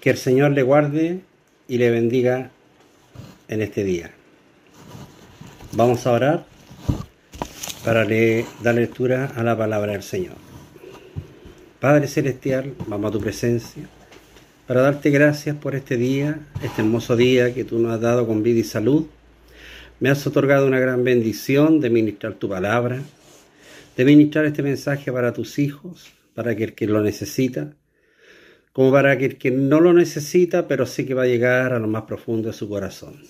Que el Señor le guarde y le bendiga en este día. Vamos a orar para dar lectura a la palabra del Señor. Padre Celestial, vamos a tu presencia para darte gracias por este día, este hermoso día que tú nos has dado con vida y salud. Me has otorgado una gran bendición de ministrar tu palabra, de ministrar este mensaje para tus hijos, para que el que lo necesita, como para que que no lo necesita, pero sí que va a llegar a lo más profundo de su corazón.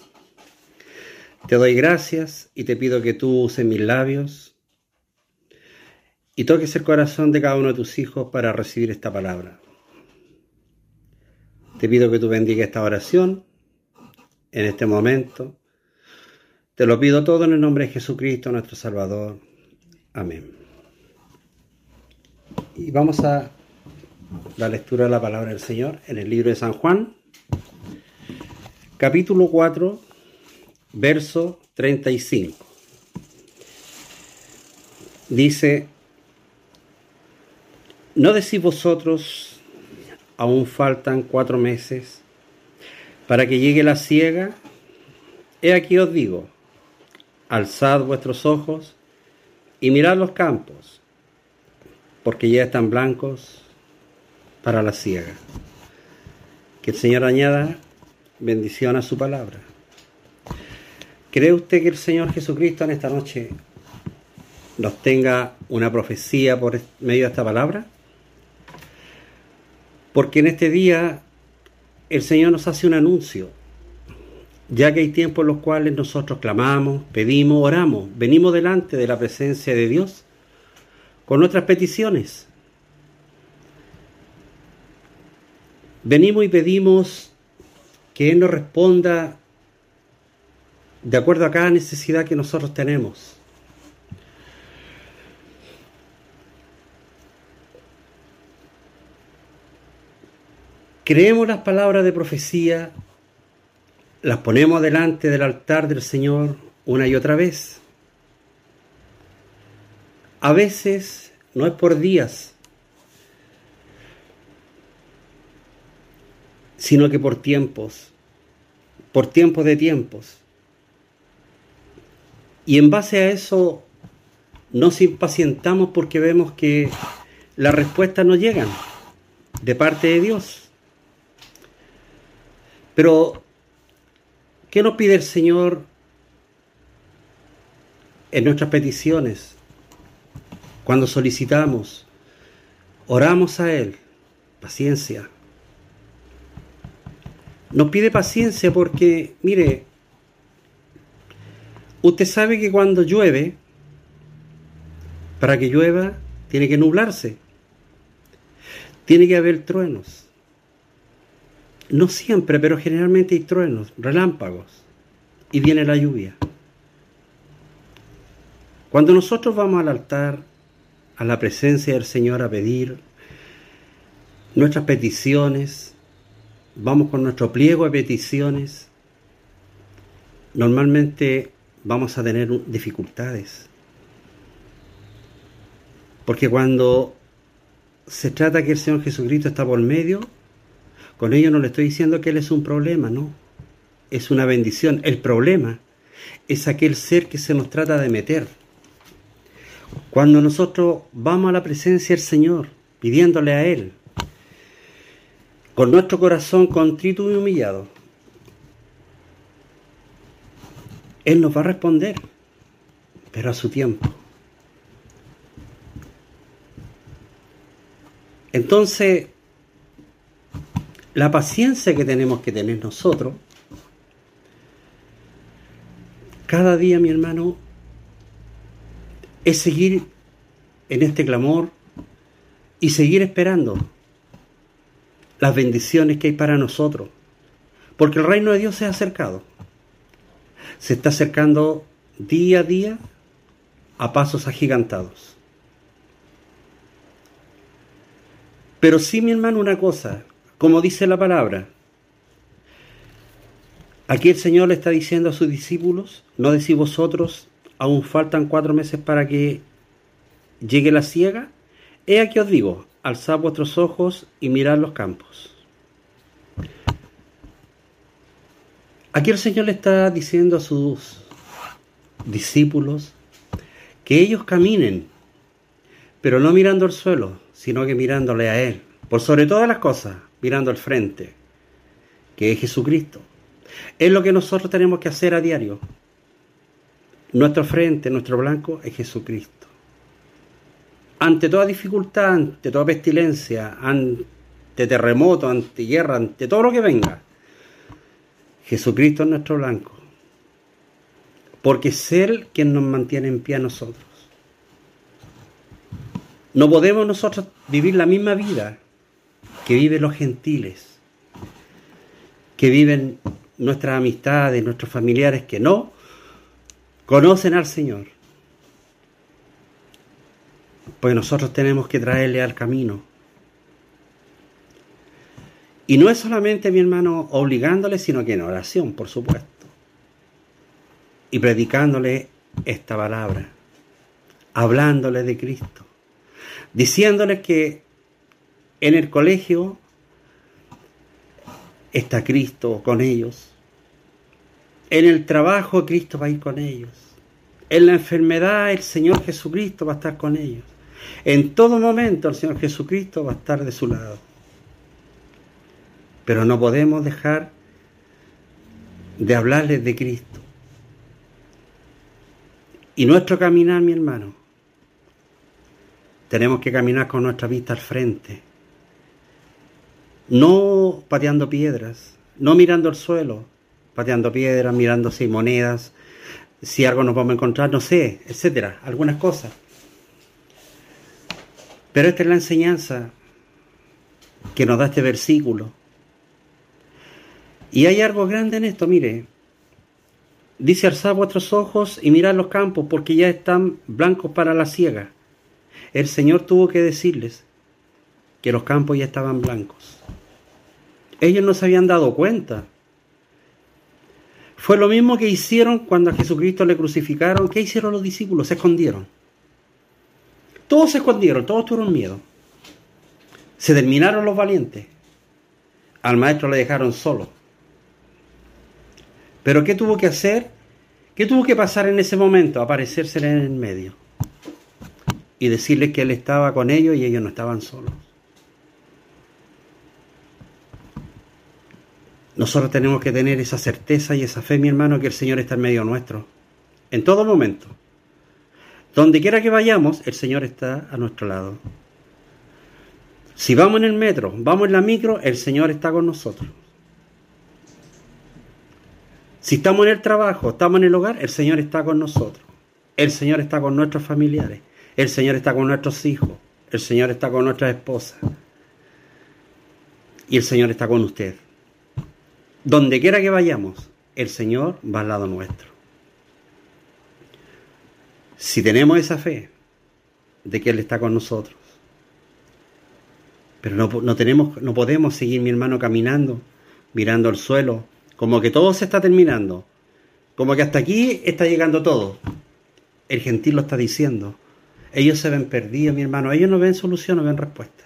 Te doy gracias y te pido que tú uses mis labios y toques el corazón de cada uno de tus hijos para recibir esta palabra. Te pido que tú bendiga esta oración en este momento. Te lo pido todo en el nombre de Jesucristo, nuestro Salvador. Amén. Y vamos a la lectura de la palabra del Señor en el libro de San Juan, capítulo 4 verso 35. Dice, ¿no decís vosotros, aún faltan cuatro meses para que llegue la ciega? He aquí os digo, alzad vuestros ojos y mirad los campos, porque ya están blancos para la ciega. Que el Señor añada bendición a su palabra. ¿Cree usted que el Señor Jesucristo en esta noche nos tenga una profecía por medio de esta palabra? Porque en este día el Señor nos hace un anuncio, ya que hay tiempos en los cuales nosotros clamamos, pedimos, oramos, venimos delante de la presencia de Dios con nuestras peticiones. Venimos y pedimos que Él nos responda de acuerdo a cada necesidad que nosotros tenemos. Creemos las palabras de profecía, las ponemos delante del altar del Señor una y otra vez. A veces no es por días, sino que por tiempos, por tiempos de tiempos. Y en base a eso nos impacientamos porque vemos que las respuestas no llegan de parte de Dios. Pero, ¿qué nos pide el Señor en nuestras peticiones? Cuando solicitamos, oramos a Él, paciencia. Nos pide paciencia porque, mire, Usted sabe que cuando llueve, para que llueva, tiene que nublarse. Tiene que haber truenos. No siempre, pero generalmente hay truenos, relámpagos. Y viene la lluvia. Cuando nosotros vamos al altar, a la presencia del Señor a pedir nuestras peticiones, vamos con nuestro pliego de peticiones, normalmente vamos a tener dificultades. Porque cuando se trata que el Señor Jesucristo está por medio, con ello no le estoy diciendo que Él es un problema, no. Es una bendición. El problema es aquel ser que se nos trata de meter. Cuando nosotros vamos a la presencia del Señor, pidiéndole a Él, con nuestro corazón contrito y humillado, Él nos va a responder, pero a su tiempo. Entonces, la paciencia que tenemos que tener nosotros, cada día, mi hermano, es seguir en este clamor y seguir esperando las bendiciones que hay para nosotros, porque el reino de Dios se ha acercado se está acercando día a día a pasos agigantados. Pero sí, mi hermano, una cosa, como dice la palabra, aquí el Señor le está diciendo a sus discípulos, no decís vosotros, aún faltan cuatro meses para que llegue la ciega, he aquí os digo, alzad vuestros ojos y mirad los campos. Aquí el Señor le está diciendo a sus discípulos que ellos caminen, pero no mirando el suelo, sino que mirándole a Él, por sobre todas las cosas, mirando al frente, que es Jesucristo. Es lo que nosotros tenemos que hacer a diario. Nuestro frente, nuestro blanco es Jesucristo. Ante toda dificultad, ante toda pestilencia, ante terremoto, ante guerra, ante todo lo que venga, Jesucristo es nuestro blanco. Porque es Él quien nos mantiene en pie a nosotros. No podemos nosotros vivir la misma vida que viven los gentiles, que viven nuestras amistades, nuestros familiares que no conocen al Señor. Pues nosotros tenemos que traerle al camino y no es solamente, mi hermano, obligándole, sino que en oración, por supuesto. Y predicándole esta palabra, hablándole de Cristo, diciéndole que en el colegio está Cristo con ellos, en el trabajo Cristo va a ir con ellos, en la enfermedad el Señor Jesucristo va a estar con ellos, en todo momento el Señor Jesucristo va a estar de su lado. Pero no podemos dejar de hablarles de Cristo. Y nuestro caminar, mi hermano, tenemos que caminar con nuestra vista al frente, no pateando piedras, no mirando el suelo, pateando piedras, mirando si monedas, si algo nos vamos a encontrar, no sé, etcétera, algunas cosas. Pero esta es la enseñanza que nos da este versículo. Y hay algo grande en esto, mire. Dice alzad vuestros ojos y mirad los campos porque ya están blancos para la siega. El Señor tuvo que decirles que los campos ya estaban blancos. Ellos no se habían dado cuenta. Fue lo mismo que hicieron cuando a Jesucristo le crucificaron. ¿Qué hicieron los discípulos? Se escondieron. Todos se escondieron, todos tuvieron miedo. Se terminaron los valientes. Al maestro le dejaron solo. Pero ¿qué tuvo que hacer? ¿Qué tuvo que pasar en ese momento? Aparecerse en el medio y decirles que Él estaba con ellos y ellos no estaban solos. Nosotros tenemos que tener esa certeza y esa fe, mi hermano, que el Señor está en medio nuestro, en todo momento. Donde quiera que vayamos, el Señor está a nuestro lado. Si vamos en el metro, vamos en la micro, el Señor está con nosotros. Si estamos en el trabajo, estamos en el hogar, el Señor está con nosotros. El Señor está con nuestros familiares. El Señor está con nuestros hijos. El Señor está con nuestras esposas. Y el Señor está con usted. Donde quiera que vayamos, el Señor va al lado nuestro. Si tenemos esa fe de que Él está con nosotros, pero no, no, tenemos, no podemos seguir, mi hermano, caminando, mirando al suelo, como que todo se está terminando. Como que hasta aquí está llegando todo. El gentil lo está diciendo. Ellos se ven perdidos, mi hermano. Ellos no ven solución, no ven respuesta.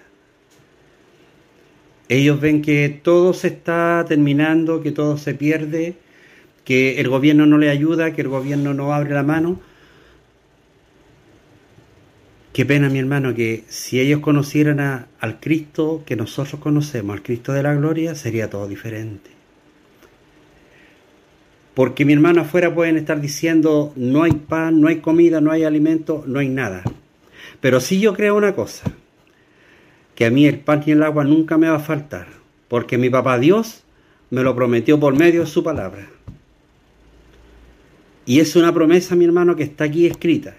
Ellos ven que todo se está terminando, que todo se pierde, que el gobierno no le ayuda, que el gobierno no abre la mano. Qué pena, mi hermano, que si ellos conocieran al Cristo que nosotros conocemos, al Cristo de la gloria, sería todo diferente. Porque mi hermano afuera pueden estar diciendo no hay pan, no hay comida, no hay alimento, no hay nada. Pero sí yo creo una cosa, que a mí el pan y el agua nunca me va a faltar, porque mi papá Dios me lo prometió por medio de su palabra. Y es una promesa, mi hermano, que está aquí escrita.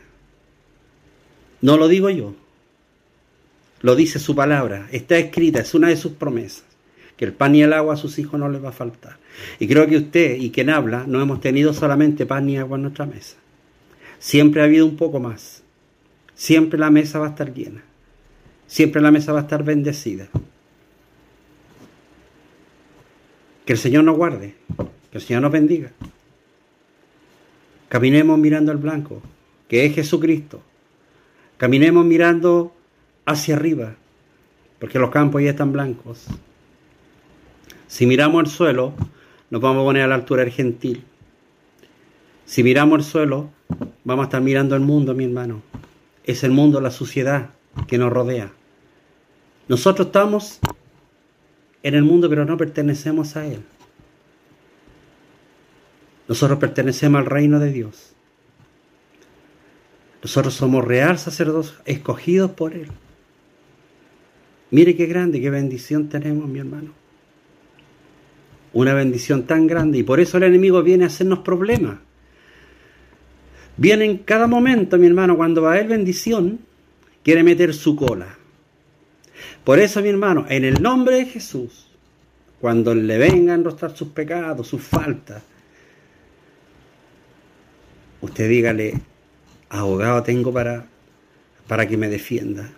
No lo digo yo, lo dice su palabra, está escrita, es una de sus promesas que el pan y el agua a sus hijos no les va a faltar. Y creo que usted y quien habla no hemos tenido solamente pan y agua en nuestra mesa. Siempre ha habido un poco más. Siempre la mesa va a estar llena. Siempre la mesa va a estar bendecida. Que el Señor nos guarde. Que el Señor nos bendiga. Caminemos mirando al blanco, que es Jesucristo. Caminemos mirando hacia arriba, porque los campos ya están blancos. Si miramos al suelo, nos vamos a poner a la altura del gentil. Si miramos el suelo, vamos a estar mirando el mundo, mi hermano. Es el mundo, la suciedad que nos rodea. Nosotros estamos en el mundo, pero no pertenecemos a él. Nosotros pertenecemos al reino de Dios. Nosotros somos real sacerdotes escogidos por Él. Mire qué grande, qué bendición tenemos, mi hermano. Una bendición tan grande y por eso el enemigo viene a hacernos problemas. Viene en cada momento, mi hermano, cuando va a haber bendición, quiere meter su cola. Por eso, mi hermano, en el nombre de Jesús, cuando le vengan a enrostrar sus pecados, sus faltas, usted dígale, abogado tengo para, para que me defienda.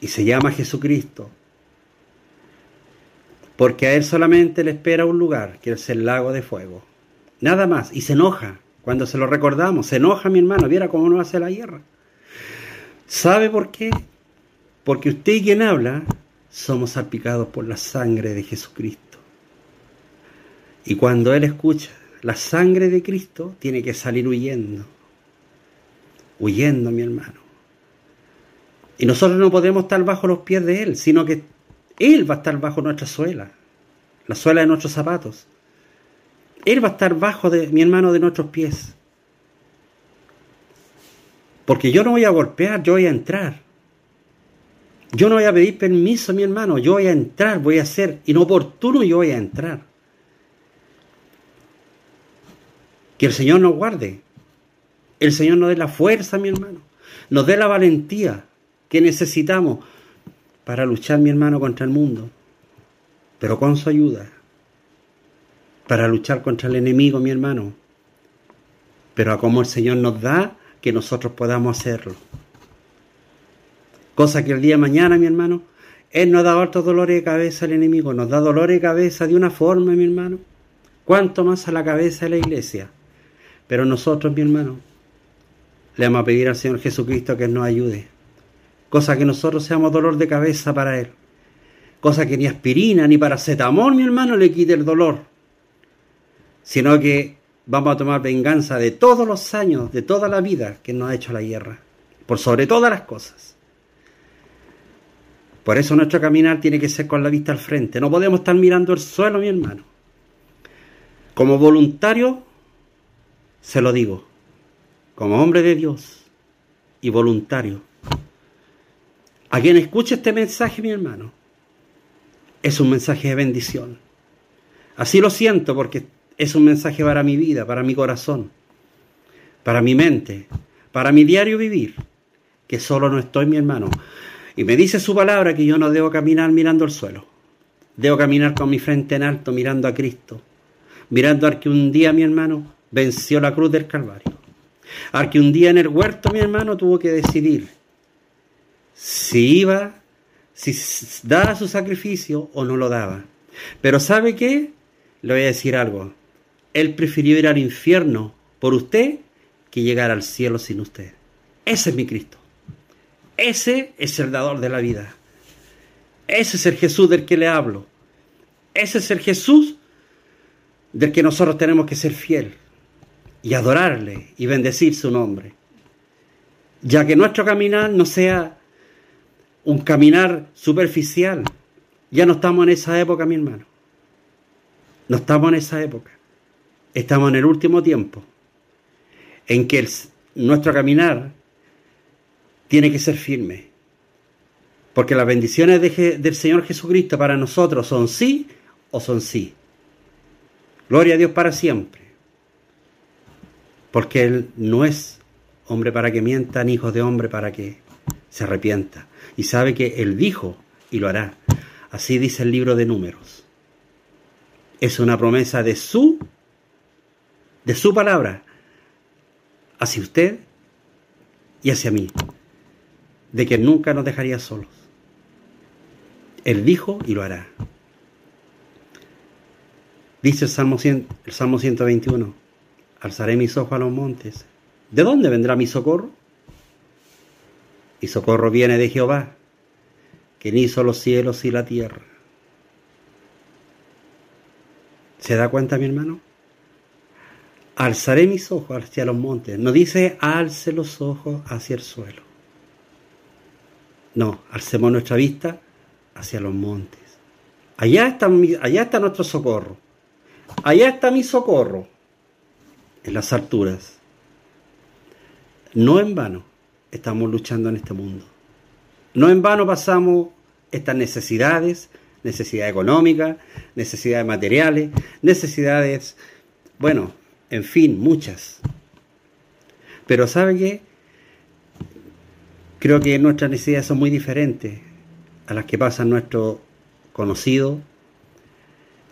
Y se llama Jesucristo. Porque a Él solamente le espera un lugar, que es el lago de fuego. Nada más. Y se enoja cuando se lo recordamos. Se enoja mi hermano. Viera cómo no hace la guerra. ¿Sabe por qué? Porque usted y quien habla somos salpicados por la sangre de Jesucristo. Y cuando Él escucha la sangre de Cristo tiene que salir huyendo. Huyendo, mi hermano. Y nosotros no podemos estar bajo los pies de Él, sino que Él va a estar bajo nuestra suela, la suela de nuestros zapatos. Él va a estar bajo de mi hermano de nuestros pies. Porque yo no voy a golpear, yo voy a entrar. Yo no voy a pedir permiso, mi hermano, yo voy a entrar, voy a ser inoportuno, yo voy a entrar. El Señor nos guarde. El Señor nos dé la fuerza, mi hermano. Nos dé la valentía que necesitamos para luchar, mi hermano, contra el mundo. Pero con su ayuda. Para luchar contra el enemigo, mi hermano. Pero a como el Señor nos da, que nosotros podamos hacerlo. Cosa que el día de mañana, mi hermano, Él nos da otros dolores de cabeza al enemigo, nos da dolores de cabeza de una forma, mi hermano. ¿Cuánto más a la cabeza de la iglesia? Pero nosotros, mi hermano, le vamos a pedir al Señor Jesucristo que nos ayude. Cosa que nosotros seamos dolor de cabeza para Él. Cosa que ni aspirina ni paracetamol, mi hermano, le quite el dolor. Sino que vamos a tomar venganza de todos los años, de toda la vida que nos ha hecho la guerra. Por sobre todas las cosas. Por eso nuestro caminar tiene que ser con la vista al frente. No podemos estar mirando el suelo, mi hermano. Como voluntario se lo digo, como hombre de Dios y voluntario. A quien escuche este mensaje, mi hermano, es un mensaje de bendición. Así lo siento porque es un mensaje para mi vida, para mi corazón, para mi mente, para mi diario vivir, que solo no estoy, mi hermano. Y me dice su palabra que yo no debo caminar mirando el suelo. Debo caminar con mi frente en alto, mirando a Cristo. Mirando a que un día, mi hermano, venció la cruz del Calvario. Al que un día en el huerto, mi hermano, tuvo que decidir si iba, si daba su sacrificio o no lo daba. Pero ¿sabe qué? Le voy a decir algo. Él prefirió ir al infierno por usted que llegar al cielo sin usted. Ese es mi Cristo. Ese es el dador de la vida. Ese es el Jesús del que le hablo. Ese es el Jesús del que nosotros tenemos que ser fieles y adorarle y bendecir su nombre. Ya que nuestro caminar no sea un caminar superficial. Ya no estamos en esa época, mi hermano. No estamos en esa época. Estamos en el último tiempo en que nuestro caminar tiene que ser firme. Porque las bendiciones del Señor Jesucristo para nosotros son sí o son sí. Gloria a Dios para siempre porque Él no es hombre para que mienta, ni hijo de hombre para que se arrepienta. Y sabe que Él dijo y lo hará. Así dice el libro de números. Es una promesa de su, de su palabra, hacia usted y hacia mí, de que nunca nos dejaría solos. Él dijo y lo hará. Dice el Salmo, el Salmo 121. Alzaré mis ojos a los montes. ¿De dónde vendrá mi socorro? Y socorro viene de Jehová, quien hizo los cielos y la tierra. ¿Se da cuenta, mi hermano? Alzaré mis ojos hacia los montes. No dice alce los ojos hacia el suelo. No, alcemos nuestra vista hacia los montes. Allá está, allá está nuestro socorro. Allá está mi socorro. En las alturas. No en vano estamos luchando en este mundo. No en vano pasamos estas necesidades, necesidades económicas, necesidades materiales, necesidades, bueno, en fin, muchas. Pero ¿sabe qué? Creo que nuestras necesidades son muy diferentes a las que pasan nuestros conocidos,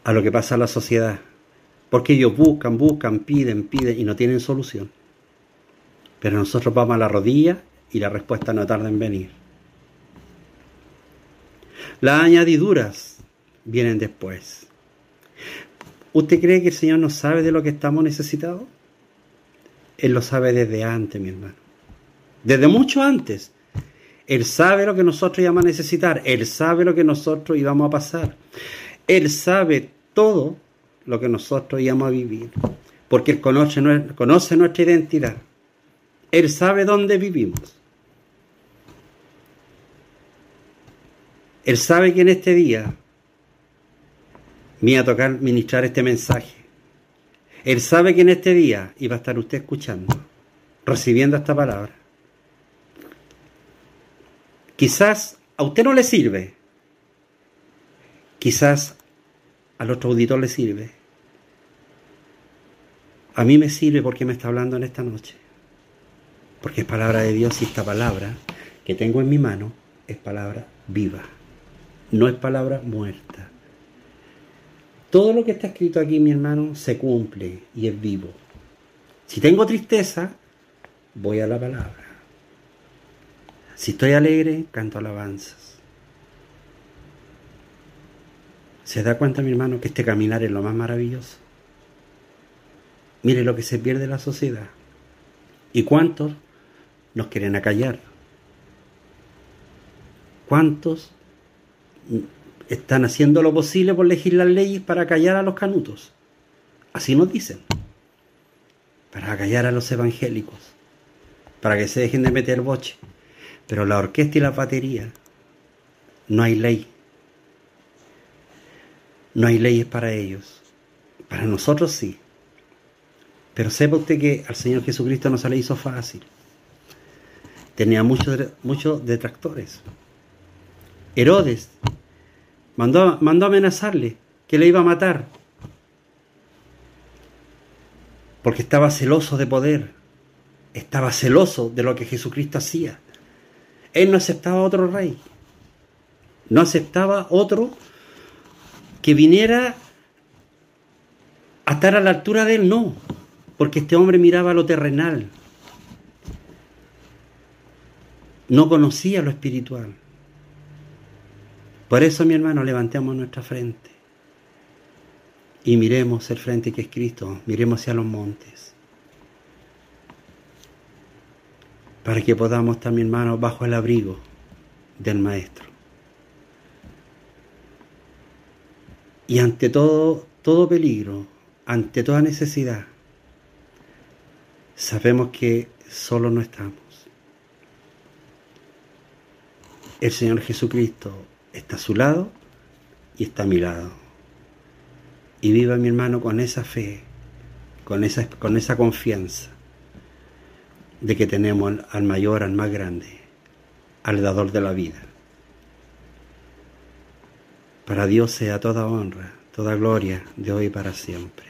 a lo que pasa en la sociedad. Porque ellos buscan, buscan, piden, piden y no tienen solución. Pero nosotros vamos a la rodilla y la respuesta no tarda en venir. Las añadiduras vienen después. ¿Usted cree que el Señor no sabe de lo que estamos necesitados? Él lo sabe desde antes, mi hermano. Desde mucho antes. Él sabe lo que nosotros íbamos a necesitar. Él sabe lo que nosotros íbamos a pasar. Él sabe todo lo que nosotros íbamos a vivir. Porque Él conoce, nuestra identidad. Él sabe dónde vivimos. Él sabe que en este día me iba a tocar ministrar este mensaje. Él sabe que en este día iba a estar usted escuchando, recibiendo esta palabra. Quizás a usted no le sirve, quizás al otro auditor le sirve. A mí me sirve porque me está hablando en esta noche porque es palabra de Dios y esta palabra que tengo en mi mano es palabra viva, no es palabra muerta. Todo lo que está escrito aquí, mi hermano, se cumple y es vivo. Si tengo tristeza, voy a la palabra. Si estoy alegre, canto alabanzas. ¿Se da cuenta, mi hermano, que este caminar es lo más maravilloso? Mire lo que se pierde la sociedad. ¿Y cuántos nos quieren acallar. ¿Cuántos están haciendo lo posible por legislar leyes para callar a los canutos? Así nos dicen. Para callar a los evangélicos. Para que se dejen de meter boche. Pero la orquesta y la batería, no hay ley. No hay leyes para ellos. Para nosotros sí. Pero sepa usted que al Señor Jesucristo no se le hizo fácil tenía muchos, detractores. Herodes mandó, mandó amenazarle que le iba a matar porque estaba celoso de poder, estaba celoso de lo que Jesucristo hacía. Él no aceptaba otro rey, no aceptaba otro que viniera a estar a la altura de él, no, porque este hombre miraba lo terrenal, no conocía lo espiritual. Por eso, mi hermano, levantemos nuestra frente y miremos el frente que es Cristo, miremos hacia los montes, para que podamos mi hermano, bajo el abrigo del Maestro. Y ante todo, todo peligro, ante toda necesidad, sabemos que solo no estamos. el Señor Jesucristo está a su lado y está a mi lado. Y viva mi hermano con esa fe, con esa, con esa confianza de que tenemos al mayor, al más grande, al dador de la vida. Para Dios sea toda honra, toda gloria, de hoy y para siempre.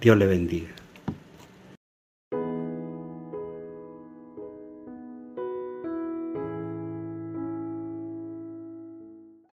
Dios le bendiga.